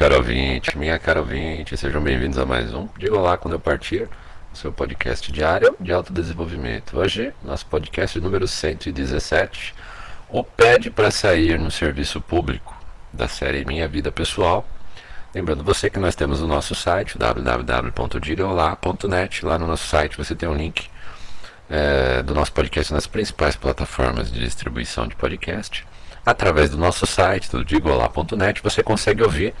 caro ouvinte, minha cara ouvinte, sejam bem-vindos a mais um. Diga lá quando eu partir, seu podcast diário de autodesenvolvimento. Hoje, nosso podcast número 117, o Pede para Sair no Serviço Público, da série Minha Vida Pessoal. Lembrando você que nós temos o nosso site, www.digolá.net. Lá no nosso site você tem um link é, do nosso podcast nas principais plataformas de distribuição de podcast através do nosso site, do digolá.net, você consegue ouvir.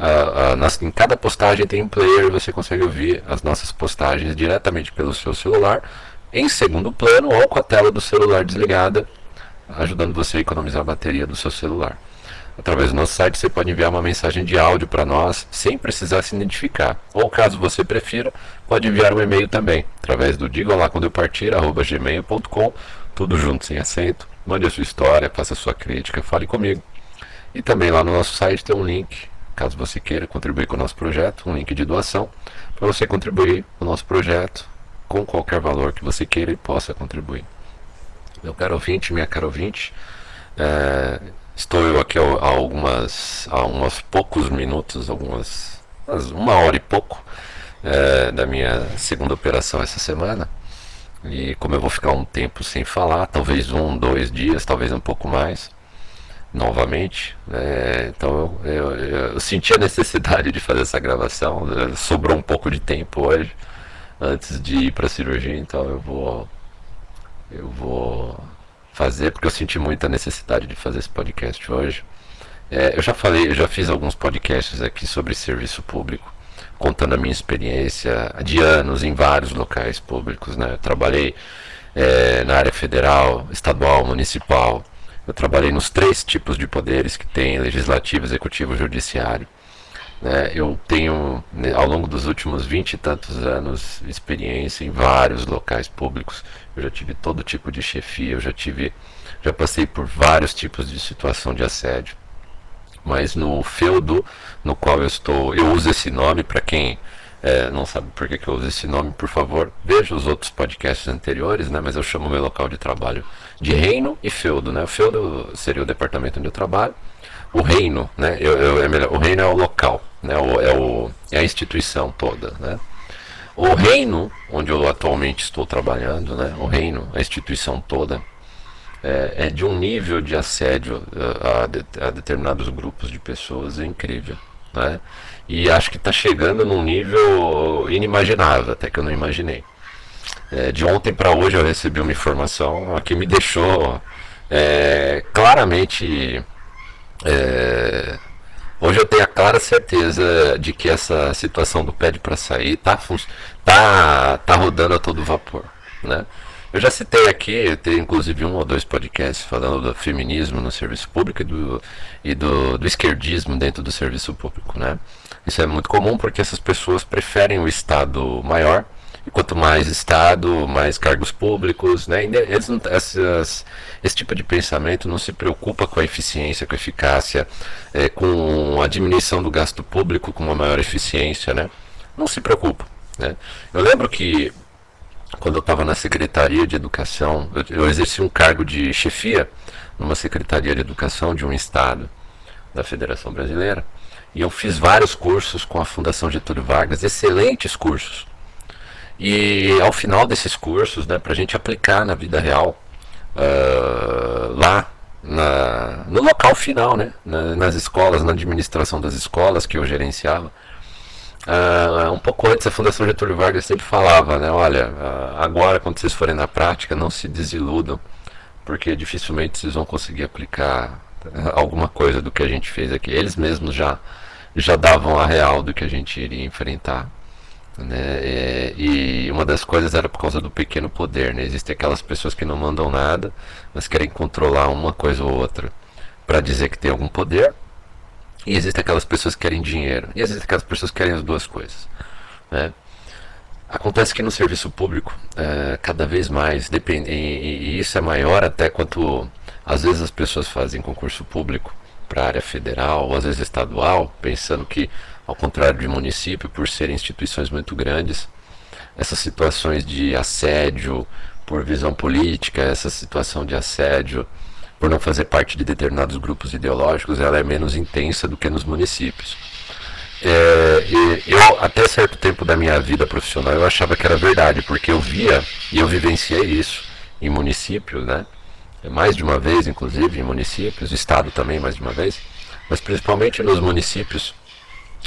Uh, uh, em cada postagem tem um player, você consegue ouvir as nossas postagens diretamente pelo seu celular, em segundo plano ou com a tela do celular desligada, ajudando você a economizar a bateria do seu celular. Através do nosso site você pode enviar uma mensagem de áudio para nós sem precisar se identificar. Ou caso você prefira, pode enviar um e-mail também, através do digolá quando eu partir, arroba gmail.com, tudo junto sem acento Mande a sua história, faça a sua crítica, fale comigo. E também lá no nosso site tem um link, caso você queira contribuir com o nosso projeto, um link de doação, para você contribuir com o nosso projeto com qualquer valor que você queira e possa contribuir. Meu caro ouvinte, minha caro ouvinte, é, estou eu aqui há, algumas, há uns poucos minutos, algumas, uma hora e pouco, é, da minha segunda operação essa semana. E como eu vou ficar um tempo sem falar, talvez um, dois dias, talvez um pouco mais, novamente, é, então eu, eu, eu, senti a necessidade de fazer essa gravação. Né, sobrou um pouco de tempo hoje, antes de ir para a cirurgia, então eu vou, eu vou fazer, porque eu senti muita necessidade de fazer esse podcast hoje. É, eu já falei, eu já fiz alguns podcasts aqui sobre serviço público contando a minha experiência de anos em vários locais públicos. Né? Eu trabalhei é, na área federal, estadual, municipal. Eu trabalhei nos três tipos de poderes que tem: legislativo, executivo judiciário. Né? Eu tenho, né, ao longo dos últimos vinte e tantos anos, experiência em vários locais públicos. Eu já tive todo tipo de chefia, eu já tive, já passei por vários tipos de situação de assédio mas no feudo no qual eu estou, eu uso esse nome para quem é, não sabe por que, que eu uso esse nome, por favor, veja os outros podcasts anteriores, né? Mas eu chamo meu local de trabalho de reino e feudo, né? O feudo seria o departamento onde eu trabalho, o reino, né? Eu, eu, é melhor, o reino é o local, né? O, é, o, é a instituição toda, né? O reino, onde eu atualmente estou trabalhando, né? O reino, a instituição toda, é, é de um nível de assédio a, a, de, a, determinados grupos de pessoas é incrível. Né? E acho que está chegando num nível inimaginável, até que eu não imaginei. É, de ontem para hoje eu recebi uma informação que me deixou é, claramente. É, hoje eu tenho a clara certeza de que essa situação do pede para sair está tá, tá rodando a todo vapor. Né? Eu já citei aqui, tem inclusive um ou dois podcasts falando do feminismo no serviço público e do, e do, do esquerdismo dentro do serviço público, né? Isso é muito comum porque essas pessoas preferem o Estado maior, e quanto mais Estado, mais cargos públicos, né? Eles não, essas, esse tipo de pensamento não se preocupa com a eficiência, com a eficácia, é, com a diminuição do gasto público, com uma maior eficiência, né? Não se preocupa. Né? Eu lembro que quando eu estava na Secretaria de Educação, eu, eu, exerci um cargo de chefia numa Secretaria de Educação de um estado da Federação Brasileira, e eu fiz vários cursos com a Fundação Getúlio Vargas, excelentes cursos. E ao final desses cursos, né, para a gente aplicar na vida real, uh, lá na, no local final, né, na, nas escolas, na administração das escolas que eu gerenciava, Uh, um pouco antes, a Fundação Getúlio Vargas sempre falava, né? Olha, uh, agora quando vocês forem na prática, não se desiludam, porque dificilmente vocês vão conseguir aplicar uh, alguma coisa do que a gente fez aqui. Eles mesmos já, já davam a real do que a gente iria enfrentar. Né? E, e uma das coisas era por causa do pequeno poder. Né? Existem aquelas pessoas que não mandam nada, mas querem controlar uma coisa ou outra para dizer que tem algum poder e existem aquelas pessoas que querem dinheiro. E existem aquelas pessoas que querem as duas coisas. Né? Acontece que no serviço público, é, cada vez mais, depende, e, e, isso é maior até quanto às vezes as pessoas fazem concurso público para área federal ou às vezes estadual, pensando que, ao contrário de município, por serem instituições muito grandes, essas situações de assédio por visão política, essa situação de assédio por não fazer parte de determinados grupos ideológicos, ela é menos intensa do que nos municípios. é, eu até certo tempo da minha vida profissional eu achava que era verdade, porque eu via e eu vivenciei isso em municípios, né? Mais de uma vez, inclusive, em municípios, estado também mais de uma vez, mas principalmente nos municípios,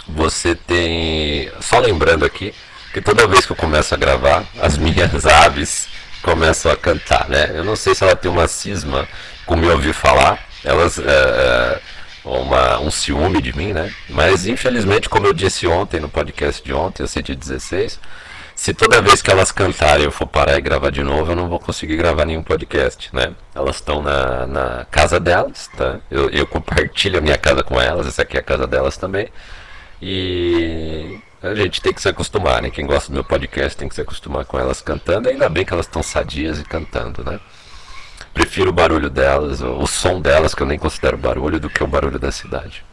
você tem. Só lembrando aqui que toda vez que eu começo a gravar, as minhas aves começam a cantar, né? Eu não sei se ela tem uma cisma com me ouvir falar, elas. É, é uma, um ciúme de mim, né? Mas infelizmente, como eu disse ontem no podcast de ontem, eu 116, se toda vez que elas cantarem eu for parar e gravar de novo, eu não vou conseguir gravar nenhum podcast, né? Elas estão na, na casa delas, tá? Eu, eu compartilho a minha casa com elas, essa aqui é a casa delas também. E a gente tem que se acostumar, né? Quem gosta do meu podcast tem que se acostumar com elas cantando, ainda bem que elas estão sadias e cantando, né? Prefiro o barulho delas, o som delas, que eu nem considero barulho, do que o barulho da cidade.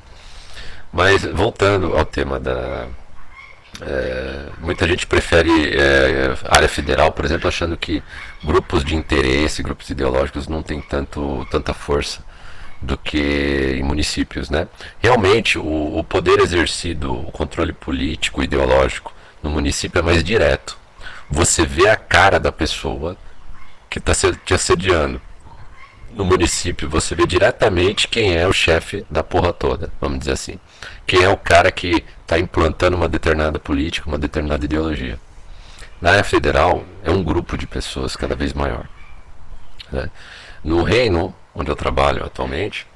Mas voltando ao tema da. É, muita gente prefere é, área federal, por exemplo, achando que grupos de interesse, grupos ideológicos não têm tanto, tanta força do que em municípios. Né? Realmente, o, o poder exercido, o controle político, ideológico no município é mais direto. Você vê a cara da pessoa que está te assediando no município você vê diretamente quem é o chefe da porra toda, vamos dizer assim. Quem é o cara que está implantando uma determinada política, uma determinada ideologia. Na área federal é um grupo de pessoas cada vez maior. Né? No reino, onde eu trabalho atualmente,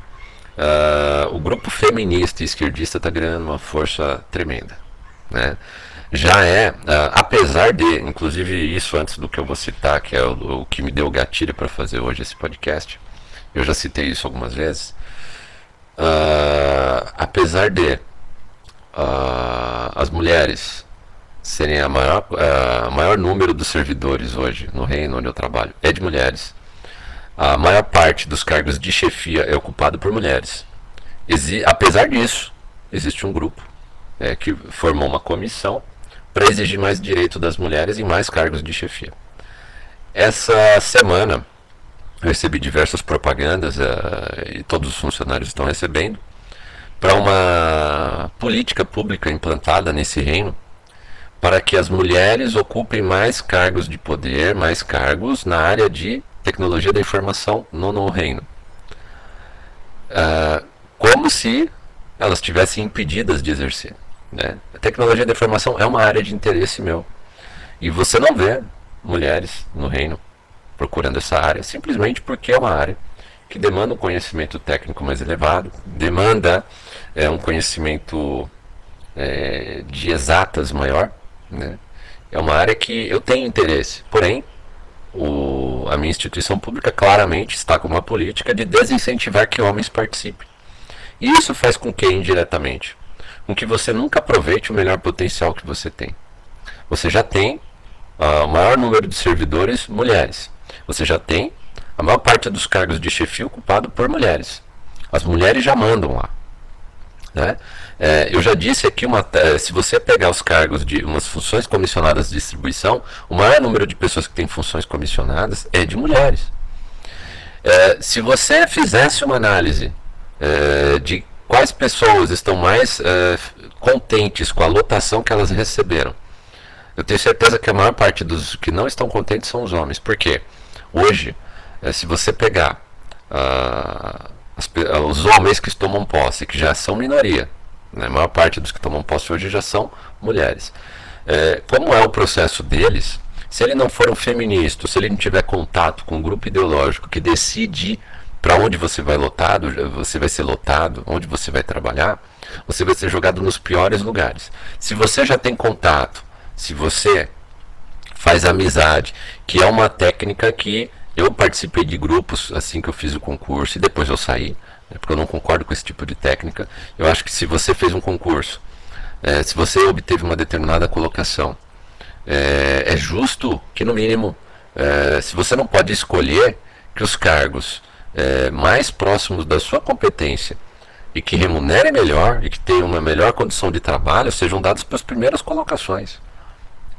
uh, o grupo feminista e esquerdista está ganhando uma força tremenda. Né? Já é, uh, apesar de, inclusive isso antes do que eu vou citar, que é o, o que me deu o gatilho para fazer hoje esse podcast, eu já citei isso algumas vezes. Uh, apesar de uh, as mulheres serem a maior, uh, maior número dos servidores hoje no reino onde eu trabalho é de mulheres. A maior parte dos cargos de chefia é ocupado por mulheres. Exi apesar disso, existe um grupo é, que formou uma comissão para exigir mais direito das mulheres e mais cargos de chefia. Essa semana eu recebi diversas propagandas uh, e todos os funcionários estão recebendo para uma política pública implantada nesse reino para que as mulheres ocupem mais cargos de poder, mais cargos na área de tecnologia da informação no, no reino. Uh, como se elas estivessem impedidas de exercer. Né? A tecnologia da informação é uma área de interesse meu. E você não vê mulheres no reino procurando essa área, simplesmente porque é uma área que demanda um conhecimento técnico mais elevado, demanda é, um conhecimento é, de exatas maior. Né? É uma área que eu tenho interesse, porém, o, a minha instituição pública claramente está com uma política de desincentivar que homens participem. E isso faz com que, indiretamente, com que você nunca aproveite o melhor potencial que você tem. Você já tem uh, o maior número de servidores mulheres. Você já tem a maior parte dos cargos de chefia ocupado por mulheres. As mulheres já mandam lá. Né? É, eu já disse aqui, uma, é, se você pegar os cargos de umas funções comissionadas de distribuição, o maior número de pessoas que têm funções comissionadas é de mulheres. É, se você fizesse uma análise é, de quais pessoas estão mais é, contentes com a lotação que elas receberam, eu tenho certeza que a maior parte dos que não estão contentes são os homens. Por quê? Hoje, é, se você pegar uh, as, uh, os homens que tomam posse, que já são minoria, né, a maior parte dos que tomam posse hoje já são mulheres. É, como é o processo deles, se ele não for um feminista, se ele não tiver contato com um grupo ideológico que decide para onde você vai lotado, você vai ser lotado, onde você vai trabalhar, você vai ser jogado nos piores lugares. Se você já tem contato, se você faz amizade, que é uma técnica que eu participei de grupos assim que eu fiz o concurso e depois eu saí, né, porque eu não concordo com esse tipo de técnica. Eu acho que se você fez um concurso, é, se você obteve uma determinada colocação, é, é justo que no mínimo, é, se você não pode escolher que os cargos é, mais próximos da sua competência e que remunerem melhor e que tenham uma melhor condição de trabalho sejam dados para as primeiras colocações.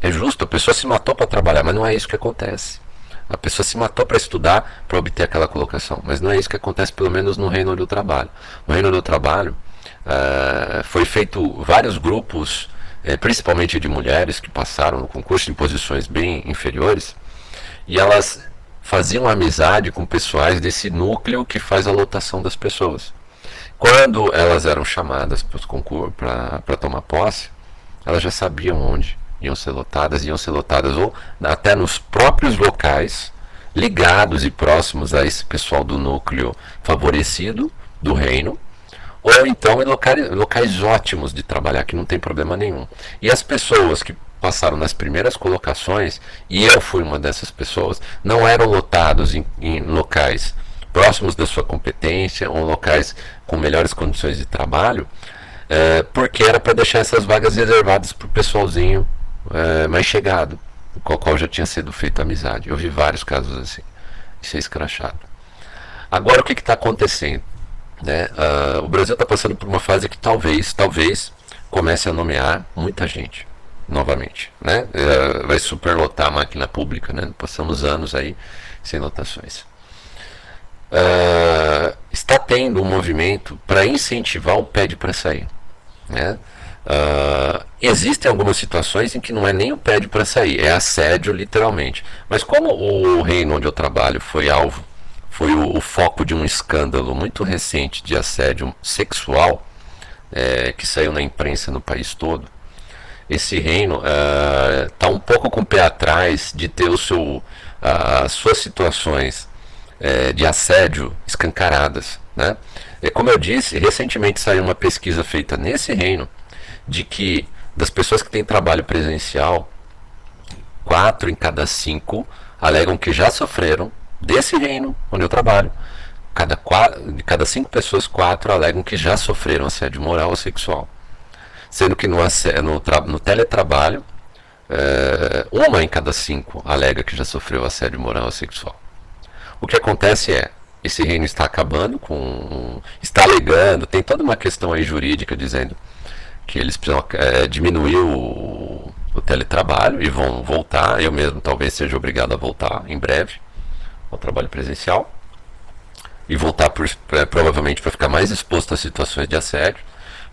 É justo, a pessoa se matou para trabalhar, mas não é isso que acontece. A pessoa se matou para estudar para obter aquela colocação, mas não é isso que acontece, pelo menos no reino do trabalho. No reino do trabalho, Uh, foi feito vários grupos, eh, principalmente de mulheres que passaram no concurso em posições bem inferiores, e elas faziam amizade com pessoais desse núcleo que faz a lotação das pessoas. Quando elas eram chamadas para tomar posse, elas já sabiam onde iam ser lotadas, iam ser lotadas ou até nos próprios locais ligados e próximos a esse pessoal do núcleo favorecido do reino, ou então em locais, locais ótimos de trabalhar, que não tem problema nenhum. E as pessoas que passaram nas primeiras colocações, e eu fui uma dessas pessoas, não eram lotados em, em locais próximos da sua competência ou locais com melhores condições de trabalho, é, porque era para deixar essas vagas reservadas para o pessoalzinho é, mais chegado, com o qual já tinha sido feita amizade. Eu vi vários casos assim, isso é escrachado. Agora o que está acontecendo? Né? Uh, o Brasil está passando por uma fase que talvez, talvez comece a nomear muita gente novamente, né? Uh, vai superlotar a máquina pública, né? Passamos anos aí sem lotações. Uh, está tendo um movimento para incentivar o pede para sair, né? Uh, existem algumas situações em que não é nem o pede para sair, é assédio literalmente. Mas como o reino onde eu trabalho foi alvo foi o, o, foco de um escândalo muito recente de assédio sexual é, que saiu na imprensa no país todo. Esse reino está é, um pouco com o pé atrás de ter o seu, as suas situações é, de assédio escancaradas. Né? E como eu disse, recentemente saiu uma pesquisa feita nesse reino de que das pessoas que têm trabalho presencial, quatro em cada cinco alegam que já sofreram desse reino onde eu trabalho, cada, quatro, de cada cinco pessoas, quatro alegam que já sofreram assédio moral ou sexual. Sendo que no, no, no teletrabalho, é, uma em cada cinco alega que já sofreu assédio moral ou sexual. O que acontece é, esse reino está acabando com. está alegando, tem toda uma questão aí jurídica dizendo que eles precisam é, diminuir o, o teletrabalho e vão voltar. Eu mesmo talvez seja obrigado a voltar em breve ao trabalho presencial e voltar por, pra, provavelmente para ficar mais exposto a situações de assédio.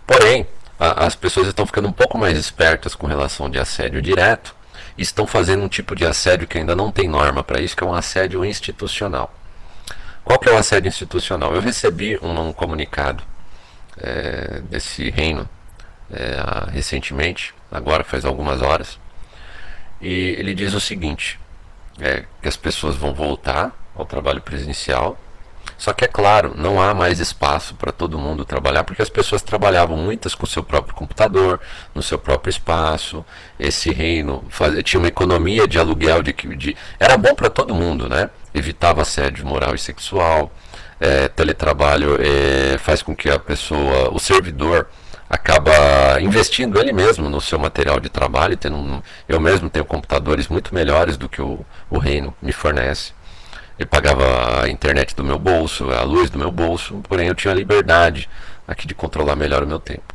Porém, as pessoas estão ficando um pouco mais espertas com relação de assédio direto e estão fazendo um tipo de assédio que ainda não tem norma para isso, que é um assédio institucional. Qual que é o assédio institucional? Eu recebi um, um comunicado é, desse reino é, recentemente, agora faz algumas horas, e ele diz o seguinte: é, que as pessoas vão voltar ao trabalho presencial. Só que é claro, não há mais espaço para todo mundo trabalhar, porque as pessoas trabalhavam muitas com seu próprio computador, no seu próprio espaço. Esse reino tinha uma economia de aluguel de, de era bom para todo mundo, né? Evitava assédio moral e sexual. É, teletrabalho é, faz com que a pessoa, o servidor, acaba investindo ele mesmo no seu material de trabalho. Tendo eu mesmo tenho computadores muito melhores do que o, o reino me fornece. Eu pagava a internet do meu bolso, a luz do meu bolso, porém eu tinha a liberdade aqui de controlar melhor o meu tempo.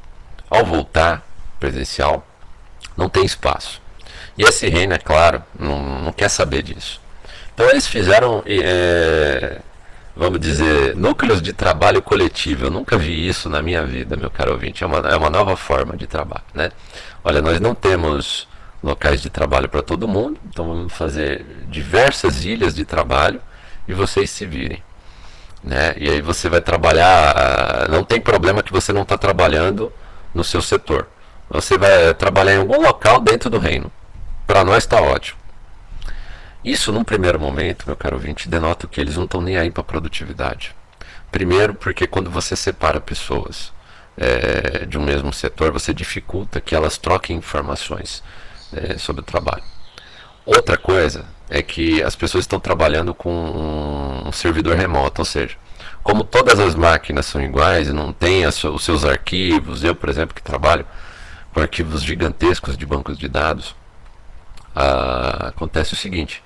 Ao voltar presencial, não tem espaço. E esse reino, é claro, não, não quer saber disso. Então eles fizeram é, vamos dizer, núcleos de trabalho coletivo. Eu nunca vi isso na minha vida, meu caro ouvinte. É uma, é uma nova forma de trabalho, né? Olha, nós não temos locais de trabalho para todo mundo, então vamos fazer diversas ilhas de trabalho e vocês se virem. Né? E aí você vai trabalhar, não tem problema que você não está trabalhando no seu setor. Você vai trabalhar em algum local dentro do reino. Para nós está ótimo. Isso, num primeiro momento, meu caro ouvinte, denota que eles não estão nem aí para produtividade. Primeiro, porque quando você separa pessoas é, de um mesmo setor, você dificulta que elas troquem informações é, sobre o trabalho. Outra coisa é que as pessoas estão trabalhando com um servidor remoto, ou seja, como todas as máquinas são iguais e não tem os seus arquivos, eu, por exemplo, que trabalho com arquivos gigantescos de bancos de dados, ah, acontece o seguinte: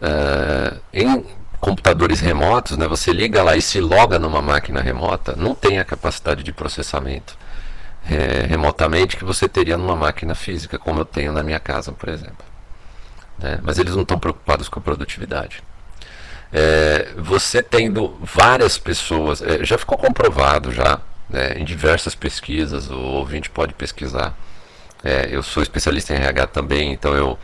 Uh, em computadores remotos, né, você liga lá e se loga numa máquina remota, não tem a capacidade de processamento é, remotamente que você teria numa máquina física, como eu tenho na minha casa, por exemplo. Né? Mas eles não estão preocupados com a produtividade. É, você tendo várias pessoas, é, já ficou comprovado já né, em diversas pesquisas, o ouvinte pode pesquisar. É, eu sou especialista em RH também, então eu,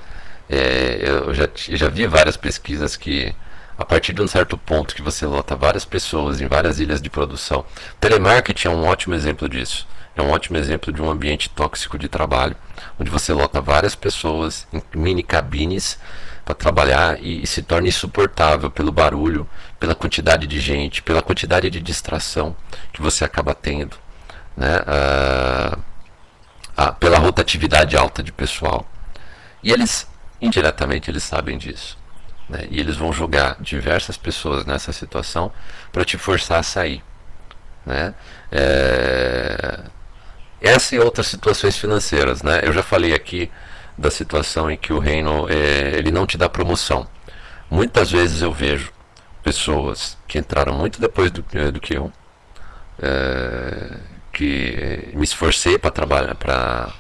é, eu já, já vi várias pesquisas que a partir de um certo ponto que você lota várias pessoas em várias ilhas de produção. Telemarketing é um ótimo exemplo disso. É um ótimo exemplo de um ambiente tóxico de trabalho, onde você lota várias pessoas em mini cabines para trabalhar e, e, se torna insuportável pelo barulho, pela quantidade de gente, pela quantidade de distração que você acaba tendo, né? Ah, ah, pela rotatividade alta de pessoal. E eles, indiretamente, eles sabem disso. Né? E eles vão jogar diversas pessoas nessa situação para te forçar a sair. Né? É... Essa e outras situações financeiras. Né? Eu já falei aqui da situação em que o reino é, ele não te dá promoção. Muitas vezes eu vejo pessoas que entraram muito depois do, é, do que eu, é, que me esforcei para trabalhar, para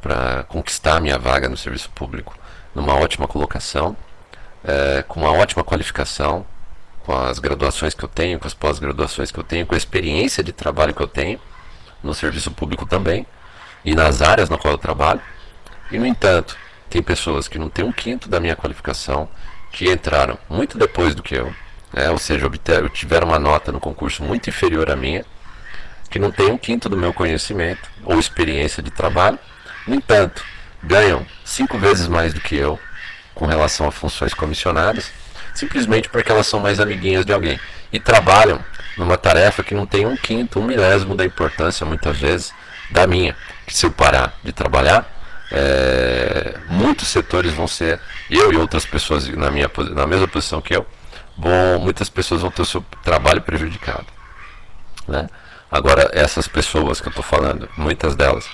para conquistar minha vaga no serviço público, numa ótima colocação, é, com uma ótima qualificação, com as graduações que eu tenho, com as pós-graduações que eu tenho, com a experiência de trabalho que eu tenho no serviço público também e nas áreas na qual eu trabalho. E, no entanto, tem pessoas que não têm um quinto da minha qualificação, que entraram muito depois do que eu, né? ou seja, obter, tiveram uma nota no concurso muito inferior à minha, que não tem um quinto do meu conhecimento ou experiência de trabalho, no entanto, ganham cinco vezes mais do que eu com relação a funções comissionadas, simplesmente porque elas são mais amiguinhas de alguém e trabalham numa tarefa que não tem um quinto, um milésimo da importância, muitas vezes, da minha. Que se eu parar de trabalhar, é, muitos setores vão ser, eu e outras pessoas na, minha, na mesma posição que eu, vão, muitas pessoas vão ter o seu trabalho prejudicado. Né? Agora, essas pessoas que eu estou falando, muitas delas,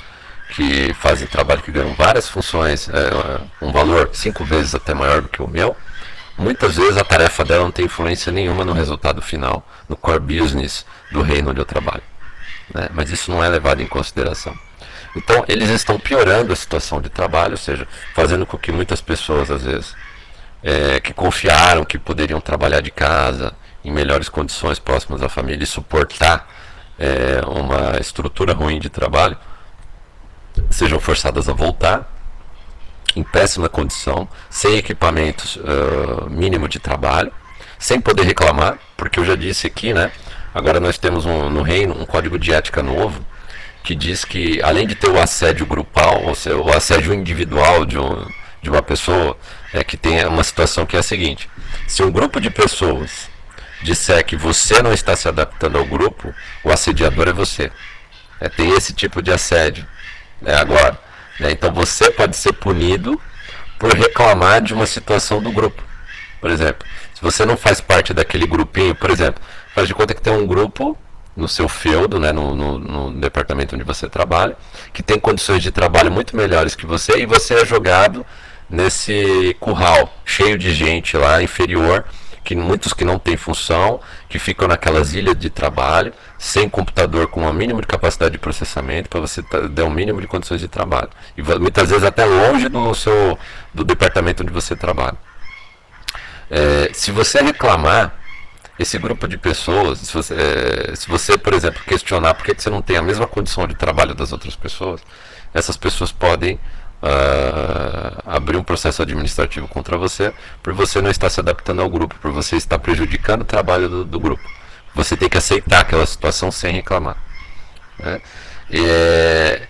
que fazem trabalho que ganham várias funções, é, um valor cinco vezes até maior do que o meu, muitas vezes a tarefa dela não tem influência nenhuma no resultado final, no core business do reino onde eu trabalho. Né? Mas isso não é levado em consideração. Então, eles estão piorando a situação de trabalho, ou seja, fazendo com que muitas pessoas, às vezes, é, que confiaram que poderiam trabalhar de casa, em melhores condições próximas à família e suportar é, uma estrutura ruim de trabalho, sejam forçadas a voltar em péssima condição, sem equipamentos uh, mínimo de trabalho, sem poder reclamar, porque eu já disse aqui, né? Agora nós temos um, no reino um código de ética novo que diz que, além de ter o assédio grupal, ou seja, o assédio individual de, um, de uma pessoa, é que tem uma situação que é a seguinte: se um grupo de pessoas disser que você não está se adaptando ao grupo, o assediador é você. É, tem esse tipo de assédio né, agora. Né, então você pode ser punido por reclamar de uma situação do grupo. Por exemplo, se você não faz parte daquele grupinho, por exemplo, faz de conta que tem um grupo no seu feudo, né, no, no, no, departamento onde você trabalha, que tem condições de trabalho muito melhores que você, e você é jogado nesse curral cheio de gente lá inferior, que muitos que não têm função, que ficam naquelas ilhas de trabalho, sem computador com o mínimo de capacidade de processamento para você dar um mínimo de condições de trabalho. E muitas vezes até longe do seu do departamento onde você trabalha. É, se você reclamar esse grupo de pessoas, se você, é, se você, por exemplo, questionar por que você não tem a mesma condição de trabalho das outras pessoas, essas pessoas podem uh, abrir um processo administrativo contra você por você não estar se adaptando ao grupo, por você estar prejudicando o trabalho do, do grupo. Você tem que aceitar aquela situação sem reclamar. Né? E,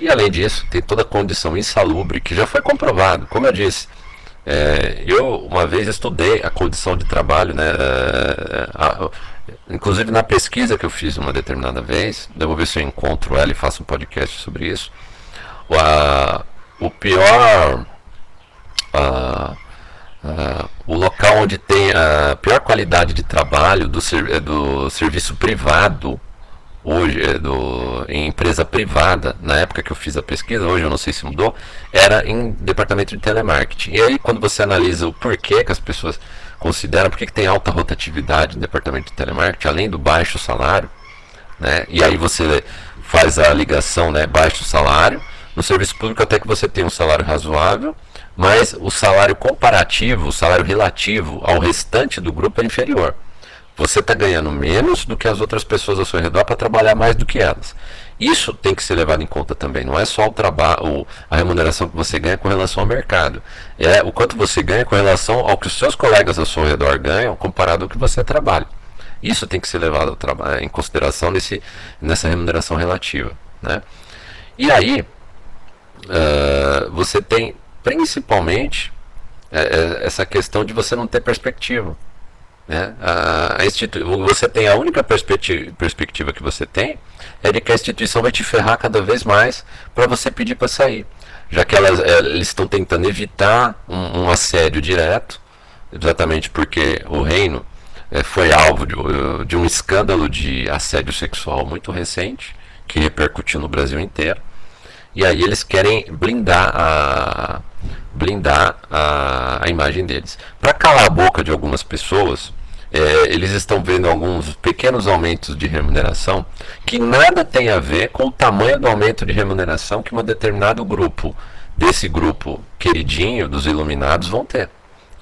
e além disso, tem toda a condição insalubre que já foi comprovado, como eu disse é, eu uma vez estudei a condição de trabalho, né? É, a, inclusive na pesquisa que eu fiz uma determinada vez, eu vou ver se eu encontro ela e faço um podcast sobre isso. A, o pior. A, a, o local onde tem a pior qualidade de trabalho do, do serviço privado hoje é do, em empresa privada, na época que eu fiz a pesquisa, hoje eu não sei se mudou, era em departamento de telemarketing. E aí quando você analisa o porquê que as pessoas consideram, por que tem alta rotatividade no departamento de telemarketing, além do baixo salário, né? E aí você faz a ligação, né, baixo salário, no serviço público até que você tem um salário razoável, mas o salário comparativo, o salário relativo ao restante do grupo é inferior. Você está ganhando menos do que as outras pessoas ao seu redor para trabalhar mais do que elas. Isso tem que ser levado em conta também. Não é só o trabalho, a remuneração que você ganha com relação ao mercado. É o quanto você ganha com relação ao que os seus colegas ao seu redor ganham comparado ao que você trabalha. Isso tem que ser levado em consideração nesse, nessa remuneração relativa. Né? E aí, uh, você tem principalmente é, essa questão de você não ter perspectiva. Né? A, a institu você tem a única perspectiva, perspectiva que você tem é de que a instituição vai te ferrar cada vez mais para você pedir para sair. Já que elas, é, eles estão tentando evitar um, um, assédio direto, exatamente porque o reino é, foi alvo de, de um escândalo de assédio sexual muito recente, que repercutiu no Brasil inteiro. E aí eles querem blindar a, blindar a, a imagem deles. Para calar a boca de algumas pessoas, é, eles estão vendo alguns pequenos aumentos de remuneração que nada tem a ver com o tamanho do aumento de remuneração que um determinado grupo, desse grupo queridinho dos iluminados, vão ter.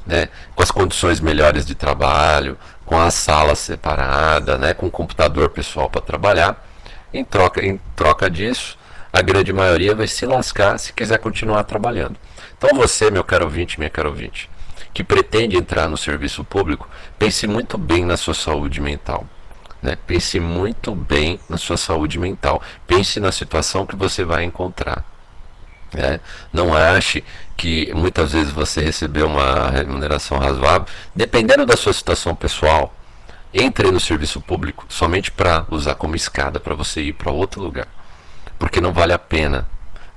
Né? Com as condições melhores de trabalho, com a sala separada, né? com o computador pessoal para trabalhar. Em troca, em troca disso, a grande maioria vai se lascar se quiser continuar trabalhando. Então você, meu caro ouvinte, minha caro ouvinte, que pretende entrar no serviço público, pense muito bem na sua saúde mental. Né? Pense muito bem na sua saúde mental. Pense na situação que você vai encontrar. Né? Não ache que muitas vezes você recebeu uma remuneração razoável, dependendo da sua situação pessoal. Entre no serviço público somente para usar como escada para você ir para outro lugar, porque não vale a pena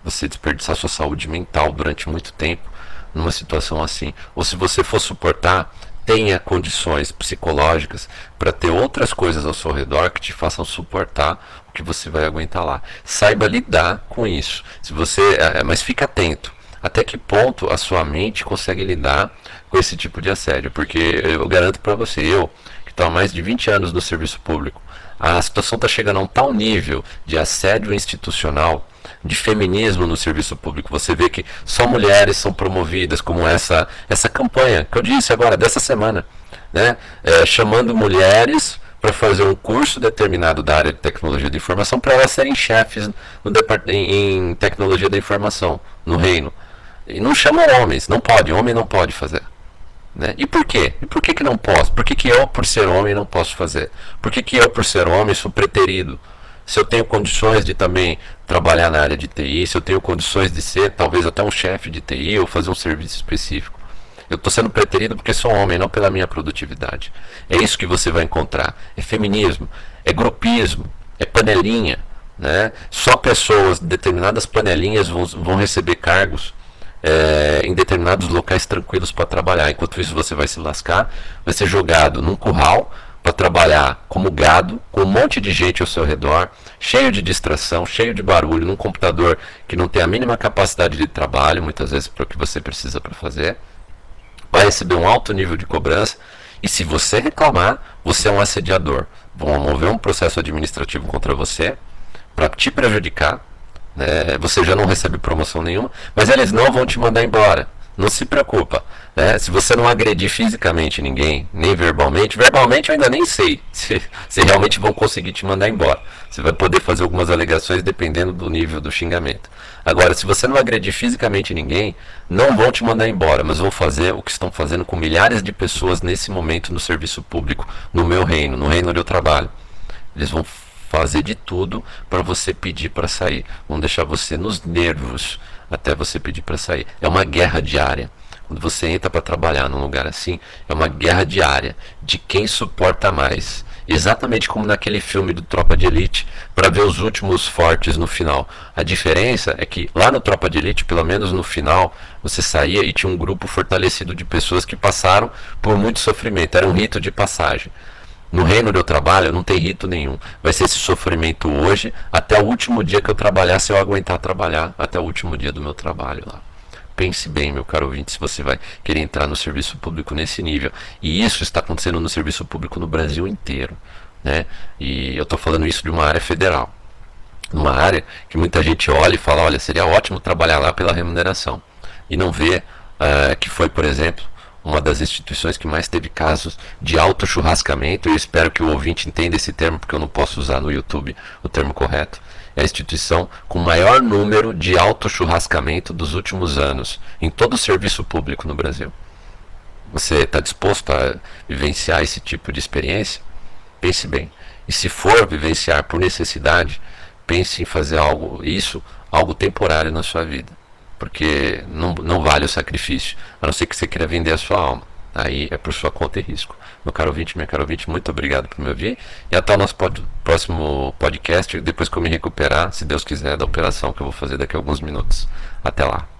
você desperdiçar sua saúde mental durante muito tempo numa situação assim. Ou se você for suportar, tenha condições psicológicas para ter outras coisas ao seu redor que te façam suportar o que você vai aguentar lá. Saiba lidar com isso. Se você, é, é mas fique atento. Até que ponto a sua mente consegue lidar com esse tipo de assédio? Porque eu garanto para você, eu que estou há mais de 20 anos no serviço público, a situação está chegando a um tal nível de assédio institucional de feminismo no serviço público. Você vê que só mulheres são promovidas, como essa, essa campanha que eu disse agora, dessa semana, né? É, chamando mulheres para fazer um curso determinado da área de tecnologia da informação para elas serem chefes no em, em tecnologia da informação no reino. E não chamam homens, não pode, homem não pode fazer. Né? E por quê? E por que, que não posso? Por que, que eu, por ser homem, não posso fazer? Por que, que eu, por ser homem, sou preterido? se eu tenho condições de também trabalhar na área de TI, se eu tenho condições de ser talvez até um chefe de TI ou fazer um serviço específico. Eu estou sendo preterido porque sou homem, não pela minha produtividade. É isso que você vai encontrar. É feminismo, é grupismo, é panelinha. Né? Só pessoas, determinadas panelinhas vão, vão receber cargos é, em determinados locais tranquilos para trabalhar. Enquanto isso, você vai se lascar, vai ser jogado num curral para trabalhar como gado, com um monte de gente ao seu redor, cheio de distração, cheio de barulho, num computador que não tem a mínima capacidade de trabalho, muitas vezes para o que você precisa para fazer, vai receber um alto nível de cobrança, e se você reclamar, você é um assediador. Vão mover um processo administrativo contra você para te prejudicar, né? você já não recebe promoção nenhuma, mas eles não vão te mandar embora. Não se preocupa. Né? Se você não agredir fisicamente ninguém, nem verbalmente, verbalmente eu ainda nem sei se, se realmente vão conseguir te mandar embora. Você vai poder fazer algumas alegações dependendo do nível do xingamento. Agora, se você não agredir fisicamente ninguém, não vão te mandar embora, mas vão fazer o que estão fazendo com milhares de pessoas nesse momento no serviço público, no meu reino, no reino onde eu trabalho. Eles vão fazer de tudo para você pedir para sair. Vão deixar você nos nervos até você pedir para sair. É uma guerra diária. Quando você entra para trabalhar num lugar assim, é uma guerra diária de quem suporta mais. Exatamente como naquele filme do Tropa de Elite, para ver os últimos fortes no final. A diferença é que lá no Tropa de Elite, pelo menos no final, você saía e tinha um grupo fortalecido de pessoas que passaram por muito sofrimento. Era um rito de passagem. No reino eu trabalho, não tem rito nenhum. Vai ser esse sofrimento hoje, até o último dia que eu trabalhar, se eu aguentar trabalhar, até o último dia do meu trabalho lá. Pense bem, meu caro ouvinte, se você vai querer entrar no serviço público nesse nível. E isso está acontecendo no serviço público no Brasil inteiro. Né? E eu estou falando isso de uma área federal. Uma área que muita gente olha e fala, olha, seria ótimo trabalhar lá pela remuneração. E não vê uh, que foi, por exemplo, uma das instituições que mais teve casos de auto-churrascamento. Eu espero que o ouvinte entenda esse termo, porque eu não posso usar no YouTube o termo correto. É a instituição com maior número de auto-churrascamento dos últimos anos em todo o serviço público no Brasil. Você está disposto a vivenciar esse tipo de experiência? Pense bem. E se for vivenciar por necessidade, pense em fazer algo, isso, algo temporário na sua vida porque não, não vale o sacrifício, a não ser que você queira vender a sua alma. Aí é por sua conta e risco. Meu caro ouvinte, minha caro ouvinte, muito obrigado por me ouvir. E até o nosso pod, próximo podcast, depois que eu me recuperar, se Deus quiser, da operação que eu vou fazer daqui a alguns minutos. Até lá.